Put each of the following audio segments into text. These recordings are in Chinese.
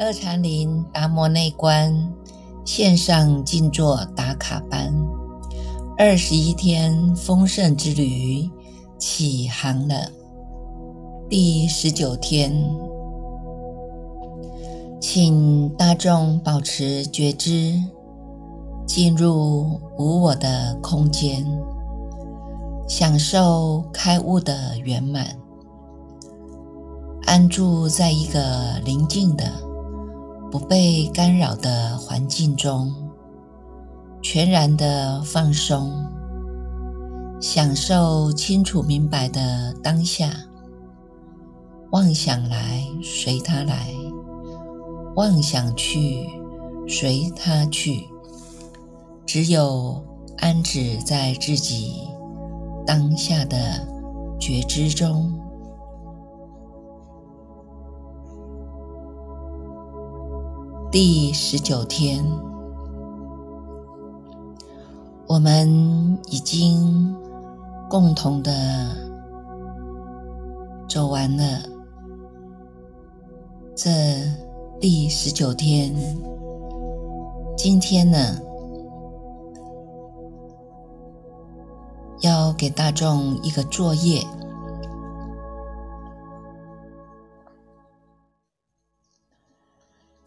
二禅林达摩内观线上静坐打卡班，二十一天丰盛之旅起航了。第十九天，请大众保持觉知，进入无我的空间，享受开悟的圆满，安住在一个宁静的。不被干扰的环境中，全然的放松，享受清楚明白的当下。妄想来随它来，妄想去随它去，只有安止在自己当下的觉知中。第十九天，我们已经共同的走完了这第十九天。今天呢，要给大众一个作业。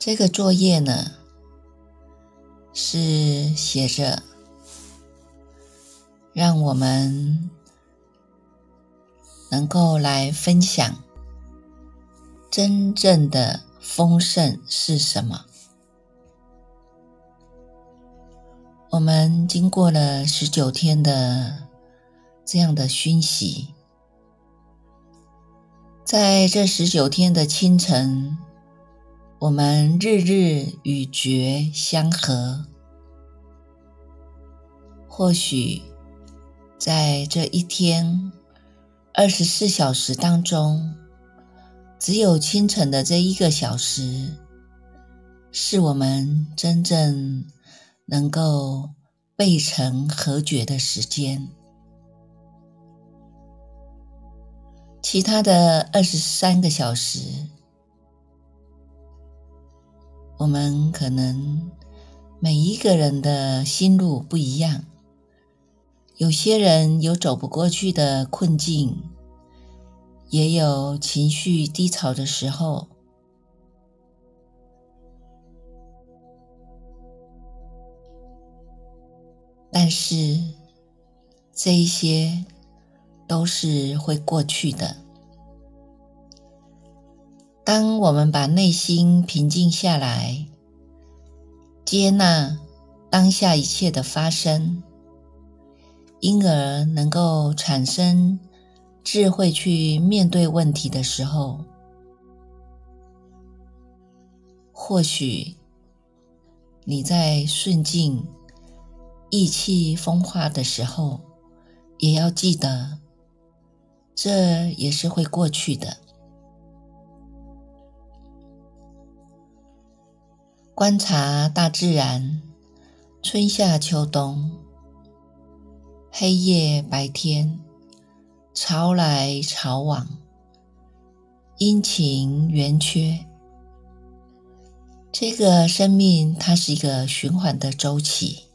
这个作业呢，是写着让我们能够来分享真正的丰盛是什么。我们经过了十九天的这样的熏习，在这十九天的清晨。我们日日与觉相合，或许在这一天二十四小时当中，只有清晨的这一个小时，是我们真正能够背成合觉的时间。其他的二十三个小时。我们可能每一个人的心路不一样，有些人有走不过去的困境，也有情绪低潮的时候，但是这一些都是会过去的。当我们把内心平静下来，接纳当下一切的发生，因而能够产生智慧去面对问题的时候，或许你在顺境、意气风发的时候，也要记得，这也是会过去的。观察大自然，春夏秋冬，黑夜白天，潮来潮往，阴晴圆缺。这个生命它是一个循环的周期，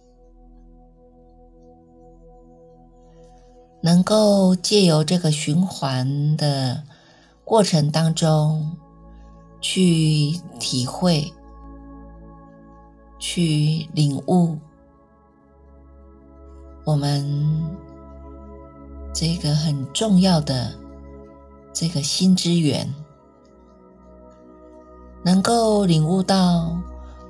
能够借由这个循环的过程当中去体会。去领悟我们这个很重要的这个新资源，能够领悟到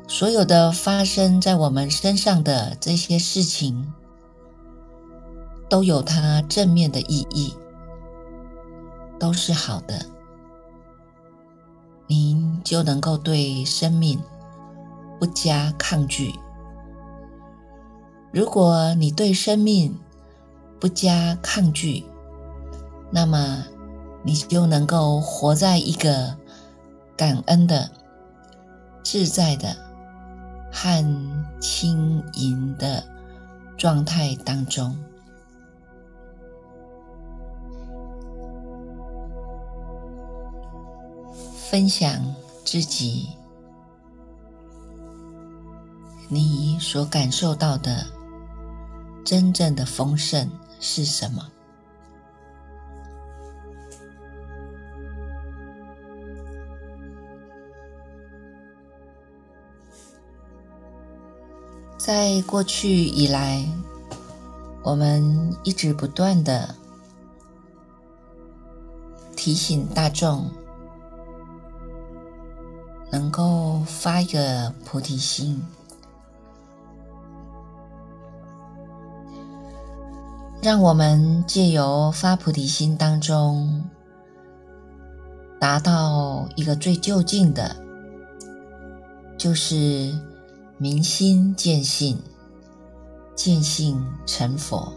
所有的发生在我们身上的这些事情，都有它正面的意义，都是好的，您就能够对生命。不加抗拒。如果你对生命不加抗拒，那么你就能够活在一个感恩的、自在的和轻盈的状态当中，分享自己。你所感受到的真正的丰盛是什么？在过去以来，我们一直不断的提醒大众，能够发一个菩提心，让我们借由发菩提心当中，达到一个最就近的，就是。明心见性，见性成佛，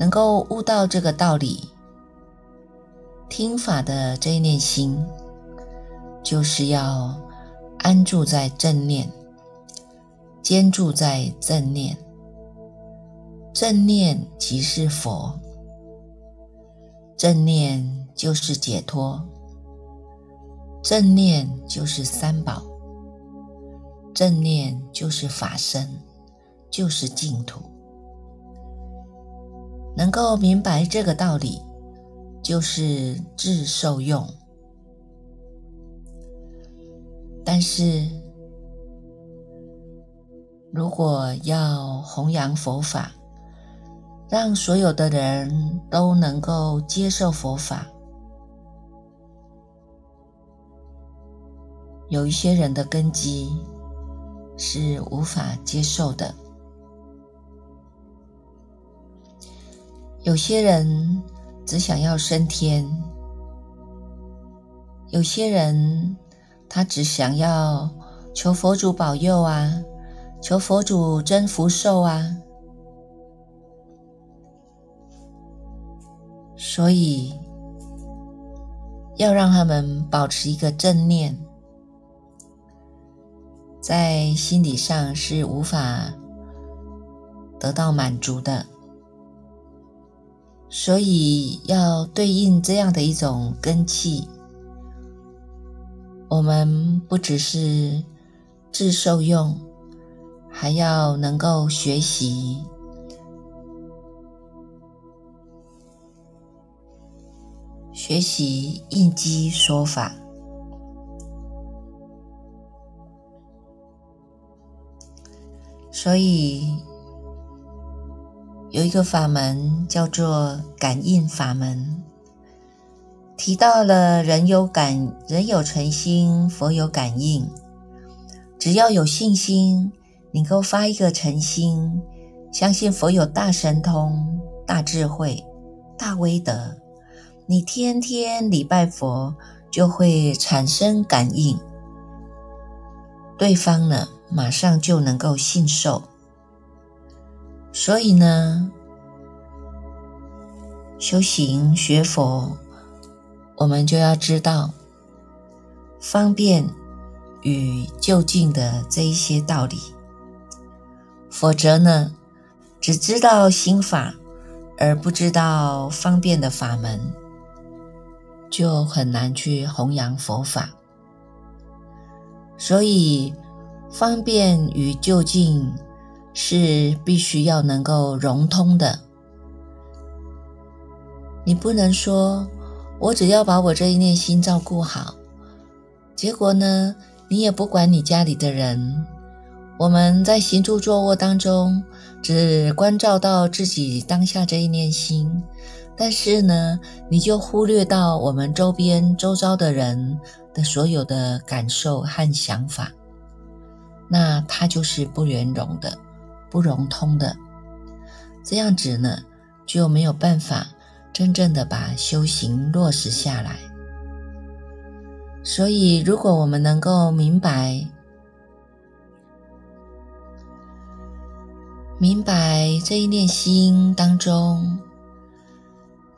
能够悟到这个道理，听法的这一念心，就是要安住在正念，坚住在正念，正念即是佛，正念就是解脱，正念就是三宝。正念就是法身，就是净土。能够明白这个道理，就是智受用。但是，如果要弘扬佛法，让所有的人都能够接受佛法，有一些人的根基。是无法接受的。有些人只想要升天，有些人他只想要求佛祖保佑啊，求佛祖增福寿啊。所以要让他们保持一个正念。在心理上是无法得到满足的，所以要对应这样的一种根气，我们不只是自受用，还要能够学习，学习应机说法。所以有一个法门叫做感应法门，提到了人有感，人有诚心，佛有感应。只要有信心，能够发一个诚心，相信佛有大神通、大智慧、大威德，你天天礼拜佛，就会产生感应。对方呢？马上就能够信受，所以呢，修行学佛，我们就要知道方便与就近的这一些道理，否则呢，只知道心法而不知道方便的法门，就很难去弘扬佛法，所以。方便与就近是必须要能够融通的。你不能说，我只要把我这一念心照顾好，结果呢，你也不管你家里的人。我们在行住坐卧当中，只关照到自己当下这一念心，但是呢，你就忽略到我们周边周遭的人的所有的感受和想法。那它就是不圆融的，不融通的，这样子呢就没有办法真正的把修行落实下来。所以，如果我们能够明白，明白这一念心当中，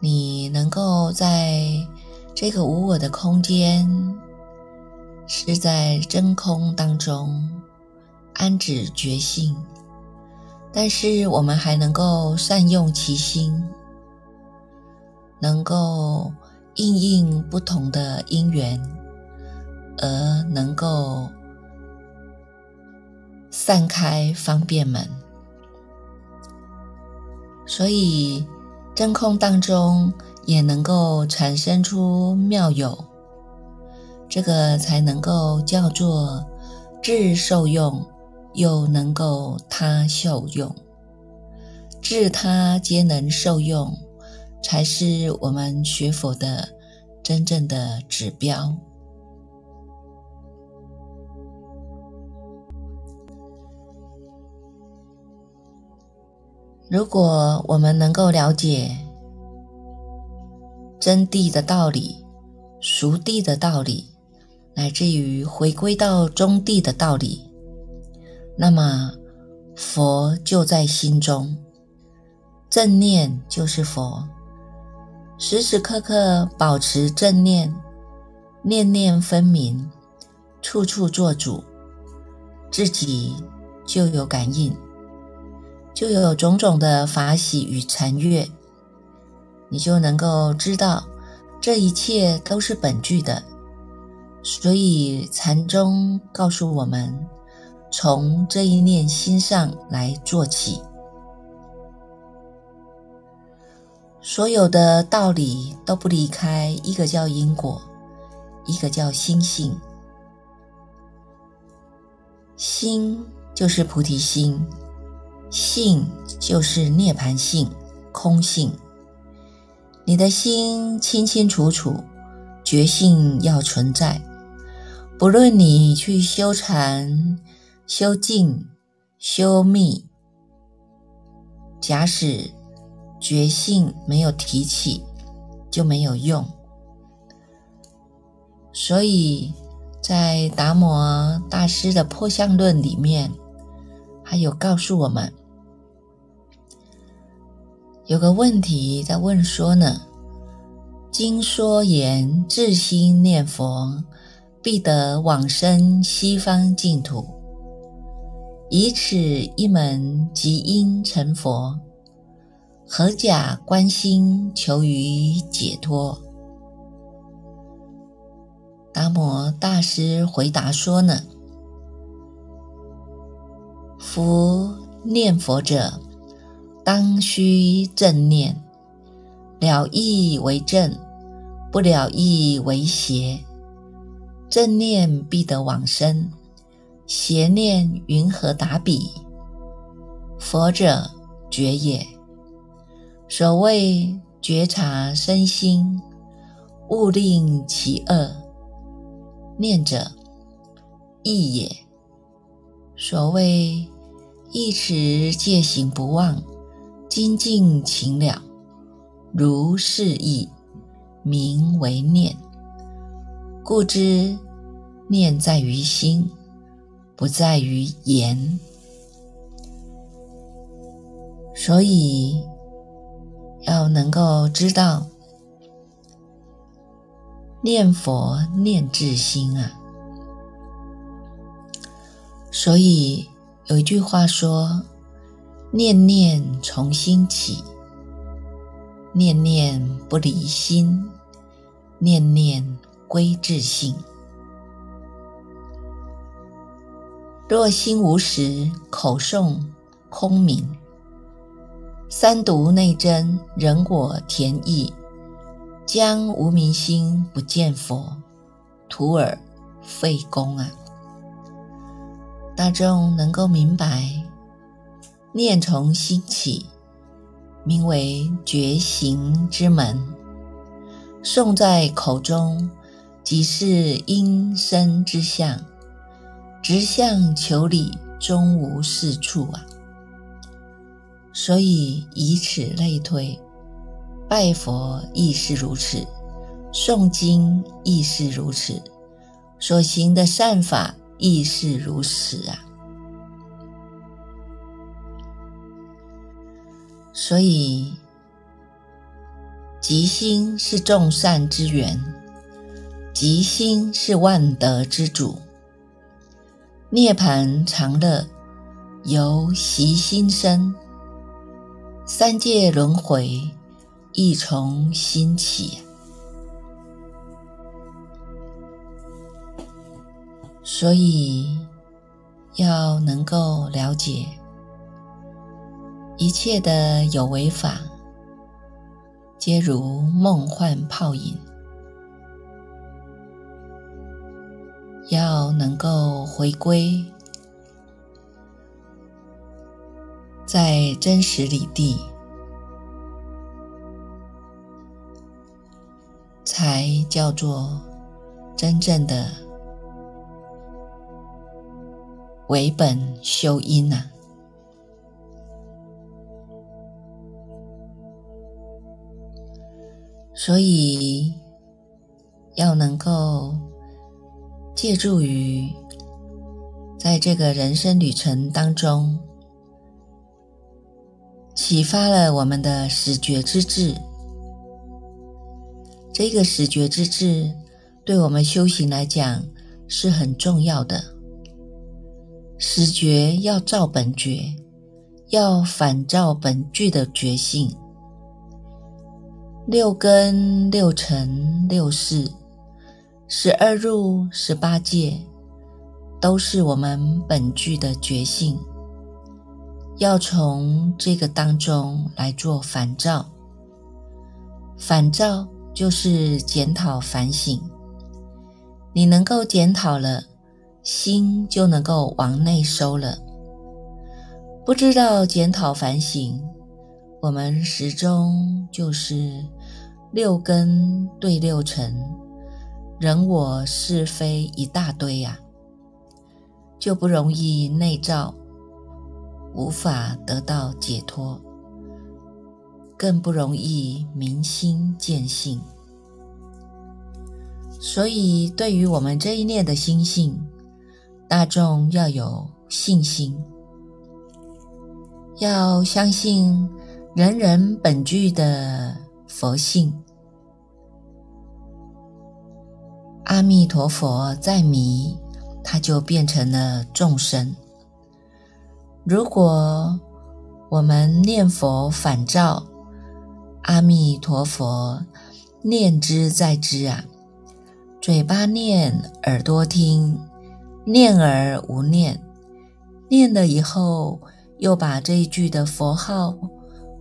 你能够在这个无我的空间，是在真空当中。安止觉性，但是我们还能够善用其心，能够应应不同的因缘，而能够散开方便门。所以真空当中也能够产生出妙有，这个才能够叫做智受用，又能够他受用，智他皆能受用，才是我们学佛的真正的指标。如果我们能够了解真谛的道理、熟谛的道理，乃至于回归到中谛的道理，那么佛就在心中，正念就是佛，时时刻刻保持正念，念念分明，处处做主，自己就有感应。就有种种的法喜与禅悦，你就能够知道这一切都是本具的。所以禅宗告诉我们，从这一念心上来做起，所有的道理都不离开一个叫因果，一个叫心性。心就是菩提心。性就是涅盘性、空性。你的心清清楚楚，觉性要存在。不论你去修禅、修静、修密，假使觉性没有提起，就没有用。所以在达摩大师的《破相论》里面，还有告诉我们。有个问题在问说呢：经说言，自心念佛，必得往生西方净土。以此一门即因成佛，何假观心求于解脱？达摩大师回答说呢：夫念佛者。当须正念，了意为正，不了意为邪。正念必得往生，邪念云何达彼？佛者觉也。所谓觉察身心，勿令其恶。念者义也。所谓一持戒行不忘。精进勤了，如是意，名为念。故知念在于心，不在于言。所以要能够知道，念佛念至心啊。所以有一句话说。念念从心起，念念不离心，念念归自性。若心无时，口诵空明。三毒内真，人我田意。将无明心不见佛，徒尔费功啊！大众能够明白。念从心起，名为觉行之门。诵在口中，即是因身之相。直向求理，终无是处啊！所以以此类推，拜佛亦是如此，诵经亦是如此，所行的善法亦是如此啊！所以，吉心是众善之源，吉心是万德之主。涅盘常乐，由习心生；三界轮回，亦从心起。所以，要能够了解一切的有为法，皆如梦幻泡影。要能够回归在真实里地，才叫做真正的为本修因呐。所以要能够。借助于在这个人生旅程当中，启发了我们的始觉之智。这个始觉之智对我们修行来讲是很重要的。始觉要照本觉，要反照本具的觉性。六根、六尘、六识。十二入十八界，都是我们本具的觉性，要从这个当中来做反照。反照就是检讨反省，你能够检讨了，心就能够往内收了。不知道检讨反省，我们始终就是六根对六尘。人我是非一大堆呀，就不容易内照，无法得到解脱，更不容易明心见性。所以，对于我们这一念的心性，大众要有信心，要相信人人本具的佛性。阿弥陀佛在迷，他就变成了众生。如果我们念佛反照阿弥陀佛，念之在之啊，嘴巴念，耳朵听，念而无念，念了以后，又把这一句的佛号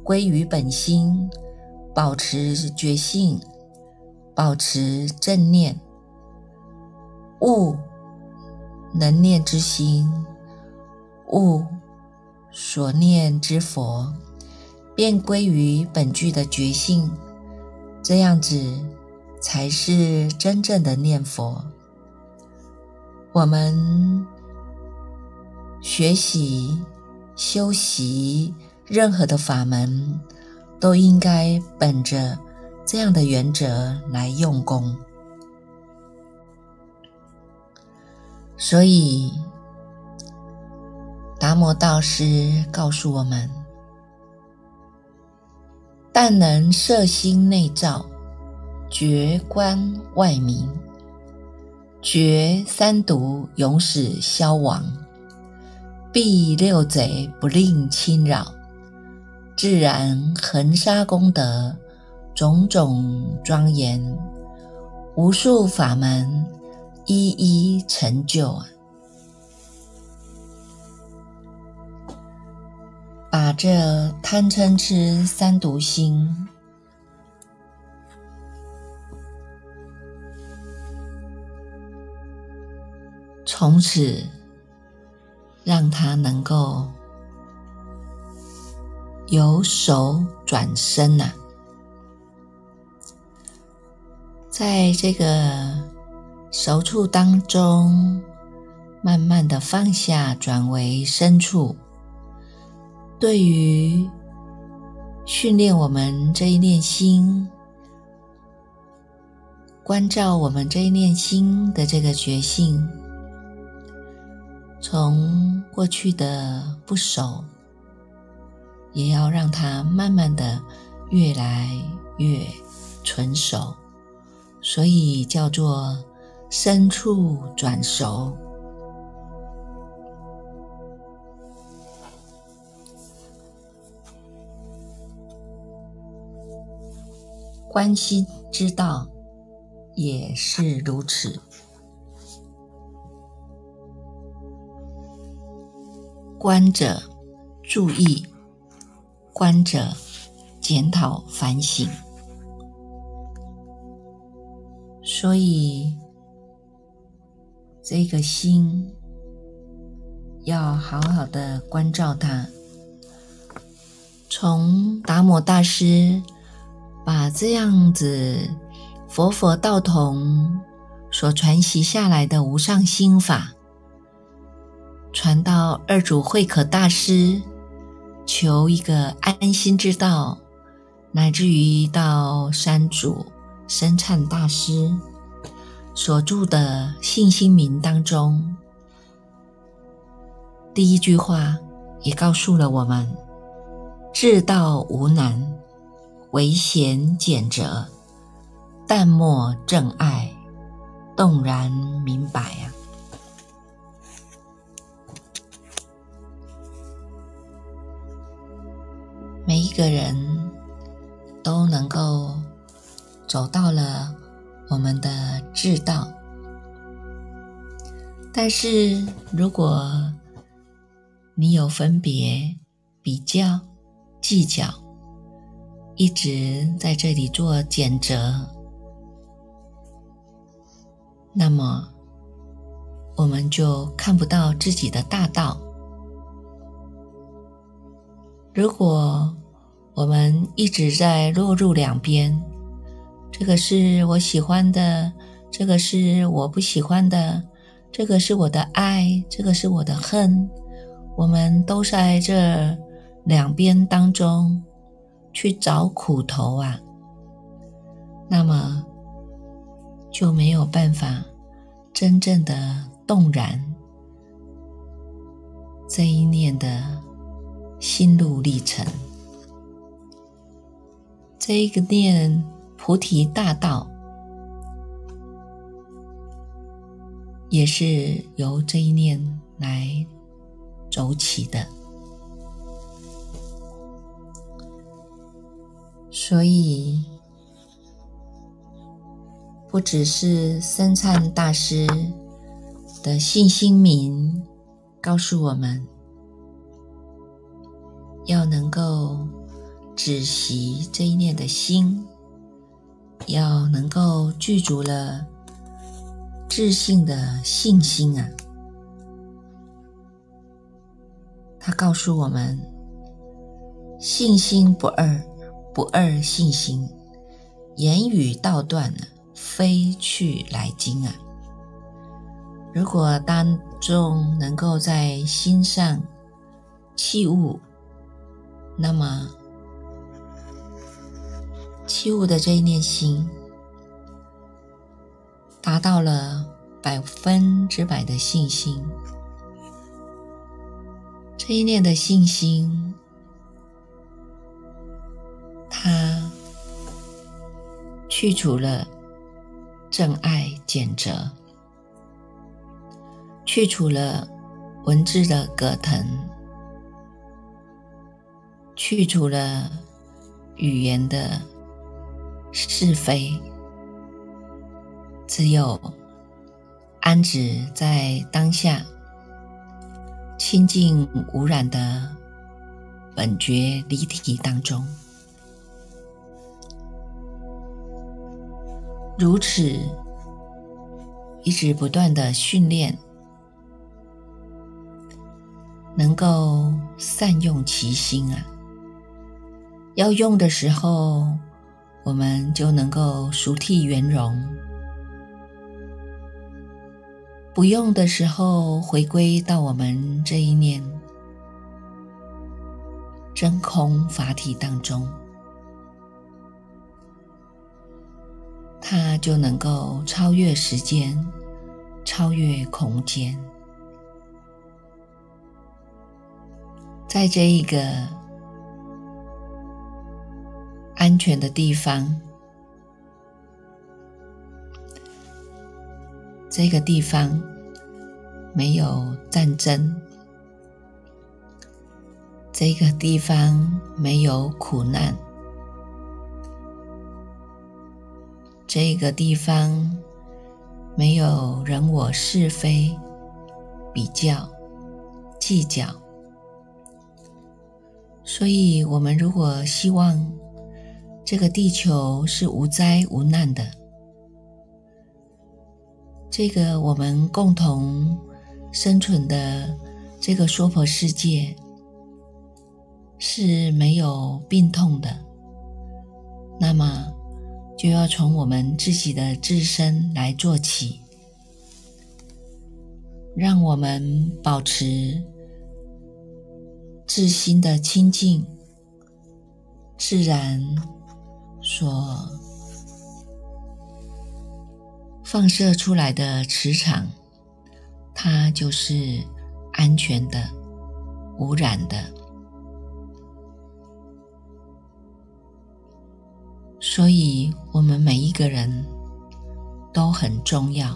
归于本心，保持觉性，保持正念。悟能念之心，悟所念之佛，便归于本具的觉性。这样子才是真正的念佛。我们学习修习任何的法门，都应该本着这样的原则来用功。所以，达摩道师告诉我们：但能摄心内照，觉观外明，觉三毒永始消亡，避六贼不令侵扰，自然恒沙功德种种庄严，无数法门。一一成就啊！把这贪嗔痴三毒心，从此让他能够由手转身呐，在这个。熟处当中，慢慢的放下，转为深处。对于训练我们这一念心，关照我们这一念心的这个觉性，从过去的不熟，也要让它慢慢的越来越纯熟，所以叫做。深处转熟，关心之道也是如此。观者注意，观者检讨反省。所以，这个心要好好的关照它。从达摩大师把这样子佛佛道同所传习下来的无上心法，传到二祖慧可大师，求一个安心之道，乃至于到山主生忏大师所著的信心名当中，第一句话也告诉了我们。至道无难，唯贤简哲，淡漠正爱，动然明白啊！每一个人都能够走到了我们的至道，但是如果你有分别比较，计较，一直在这里做减折，那么我们就看不到自己的大道。如果我们一直在落入两边，这个是我喜欢的，这个是我不喜欢的，这个是我的爱，这个是我的恨，我们都在这。两边当中去找苦头啊，那么就没有办法真正的动然这一念的心路历程。这一个念菩提大道，也是由这一念来走起的。所以，不只是生灿大师的信心名告诉我们，要能够止息这一念的心，要能够具足了自信的信心啊！他告诉我们，信心不二。不二信心，言语道断，非去来经啊！如果当众能够在心上器物，那么器物的这一念心达到了百分之百的信心，这一念的信心。他去除了正爱减折，去除了文字的葛藤，去除了语言的是非，只有安止在当下清净无染的本觉离体当中。如此，一直不断的训练，能够善用其心啊。要用的时候，我们就能够熟替圆融；不用的时候，回归到我们这一念真空法体当中。它就能够超越时间，超越空间，在这一个安全的地方，这个地方没有战争，这个地方没有苦难。这个地方没有人我是非、比较、计较、所以，我们如果希望这个地球是无灾无难的，这个我们共同生存的这个娑婆世界是没有病痛的，那么就要从我们自己的自身来做起，让我们保持。自心的清净，自然所放射出来的磁场，它就是安全的、无染的。所以，我们每一个人都很重要。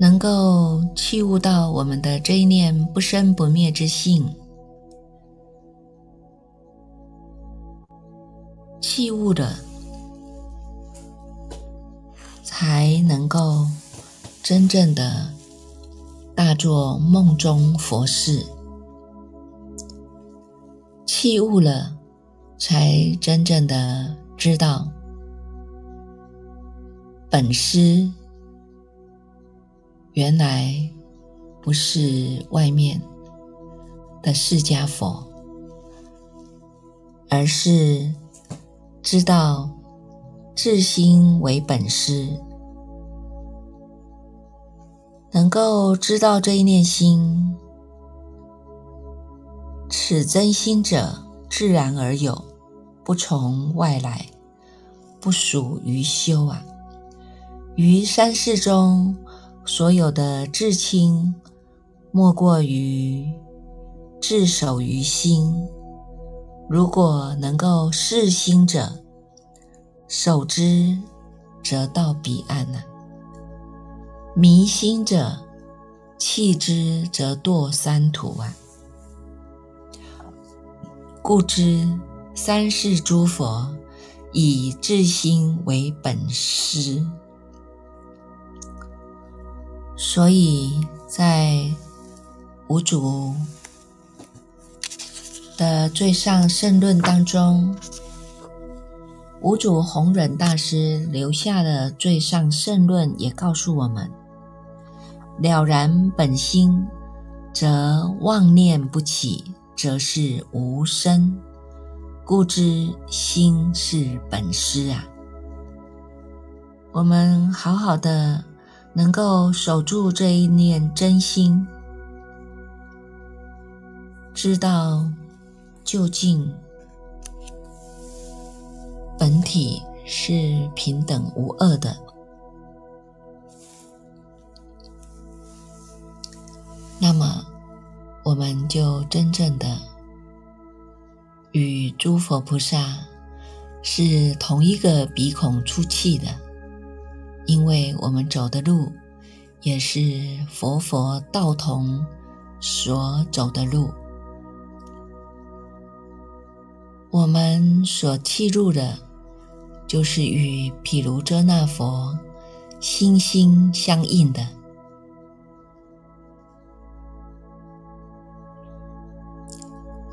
能够器悟到我们的这一念不生不灭之性，器物的，才能够真正的大做梦中佛事。器物了，才真正的知道本师。原来不是外面的释迦佛，而是知道至心为本师，能够知道这一念心，此真心者自然而有，不从外来，不属于修啊，于三世中。所有的至亲，莫过于至守于心。如果能够视心者，守之，则到彼岸了；迷心者，弃之，则堕三途啊！故知三世诸佛以至心为本师。所以在五祖的最上圣论当中，五祖弘忍大师留下的最上圣论也告诉我们：了然本心，则妄念不起，则是无生。故知心是本师啊！我们好好的。能够守住这一念真心，知道究竟本体是平等无二的，那么我们就真正的与诸佛菩萨是同一个鼻孔出气的。因为我们走的路，也是佛佛道同所走的路，我们所契入的，就是与毗卢遮那佛心心相印的，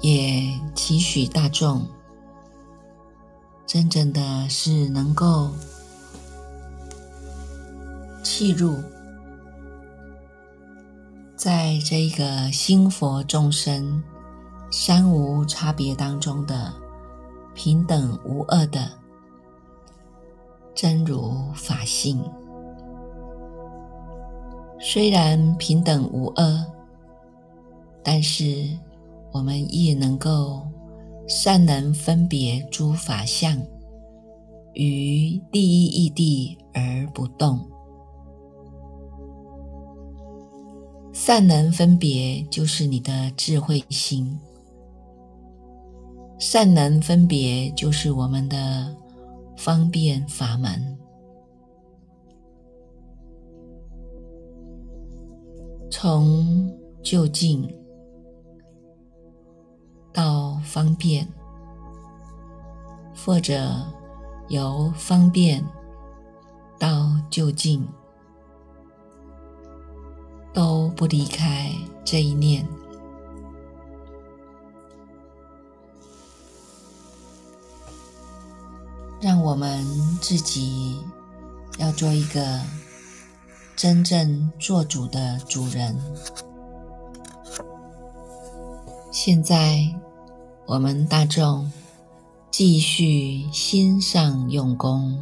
也期许大众，真正的是能够。契入，在这个心佛众生三无差别当中的平等无二的真如法性，虽然平等无二，但是我们亦能够善能分别诸法相，于第一义地而不动。善能分别，就是你的智慧心；善能分别，就是我们的方便法门。从就近到方便，或者由方便到就近。都不离开这一念。让我们自己要做一个真正做主的主人。现在，我们大众继续心上用功。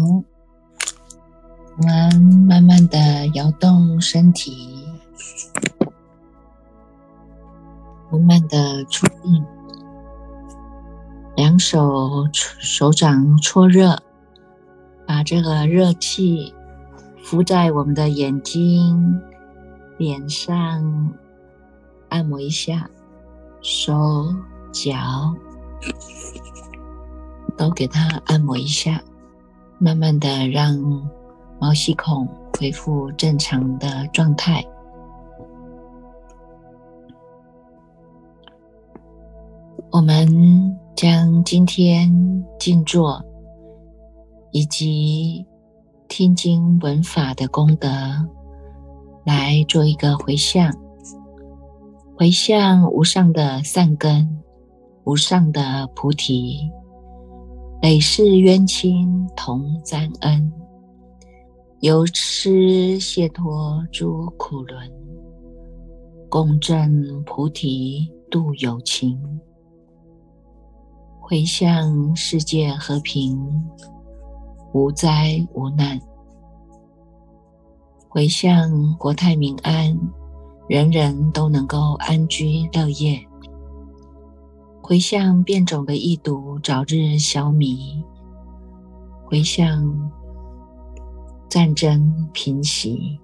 我们慢慢的摇动身体，慢慢的出定，两手手掌搓热，把这个热气敷在我们的眼睛、脸上，按摩一下，手脚都给它按摩一下，慢慢的让。毛细孔恢复正常的状态。我们将今天静坐以及听经闻法的功德来做一个回向，回向无上的善根、无上的菩提，累世冤亲同沾恩。由施解脱诸苦轮，共振菩提度有情，回向世界和平，无灾无难；回向国泰民安，人人都能够安居乐业；回向变种的疫毒早日消弭；回向。战争平息，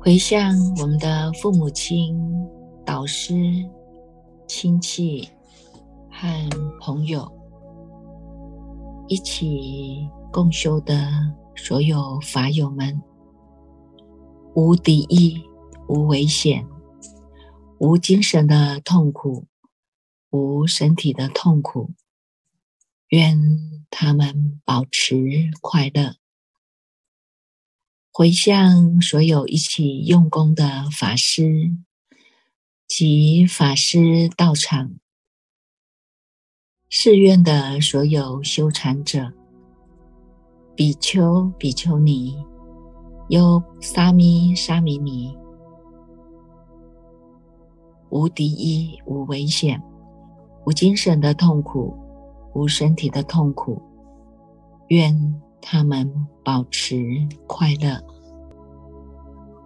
回向我们的父母亲、导师、亲戚和朋友，一起共修的所有法友们，无敌意、无危险、无精神的痛苦、无身体的痛苦，愿。他们保持快乐，回向所有一起用功的法师及法师道场、寺院的所有修禅者、比丘、比丘尼、优沙弥、沙弥尼，无敌意、无危险、无精神的痛苦。无身体的痛苦，愿他们保持快乐。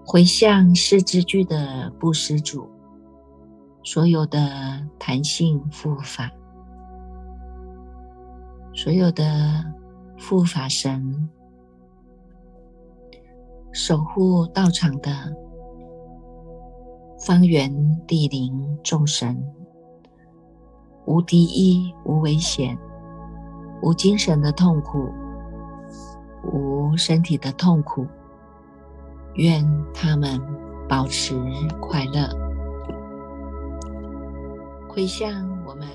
回向四之具的布施主，所有的弹性护法，所有的护法神，守护道场的方圆地灵众神。无敌意，无危险，无精神的痛苦，无身体的痛苦。愿他们保持快乐。回向我们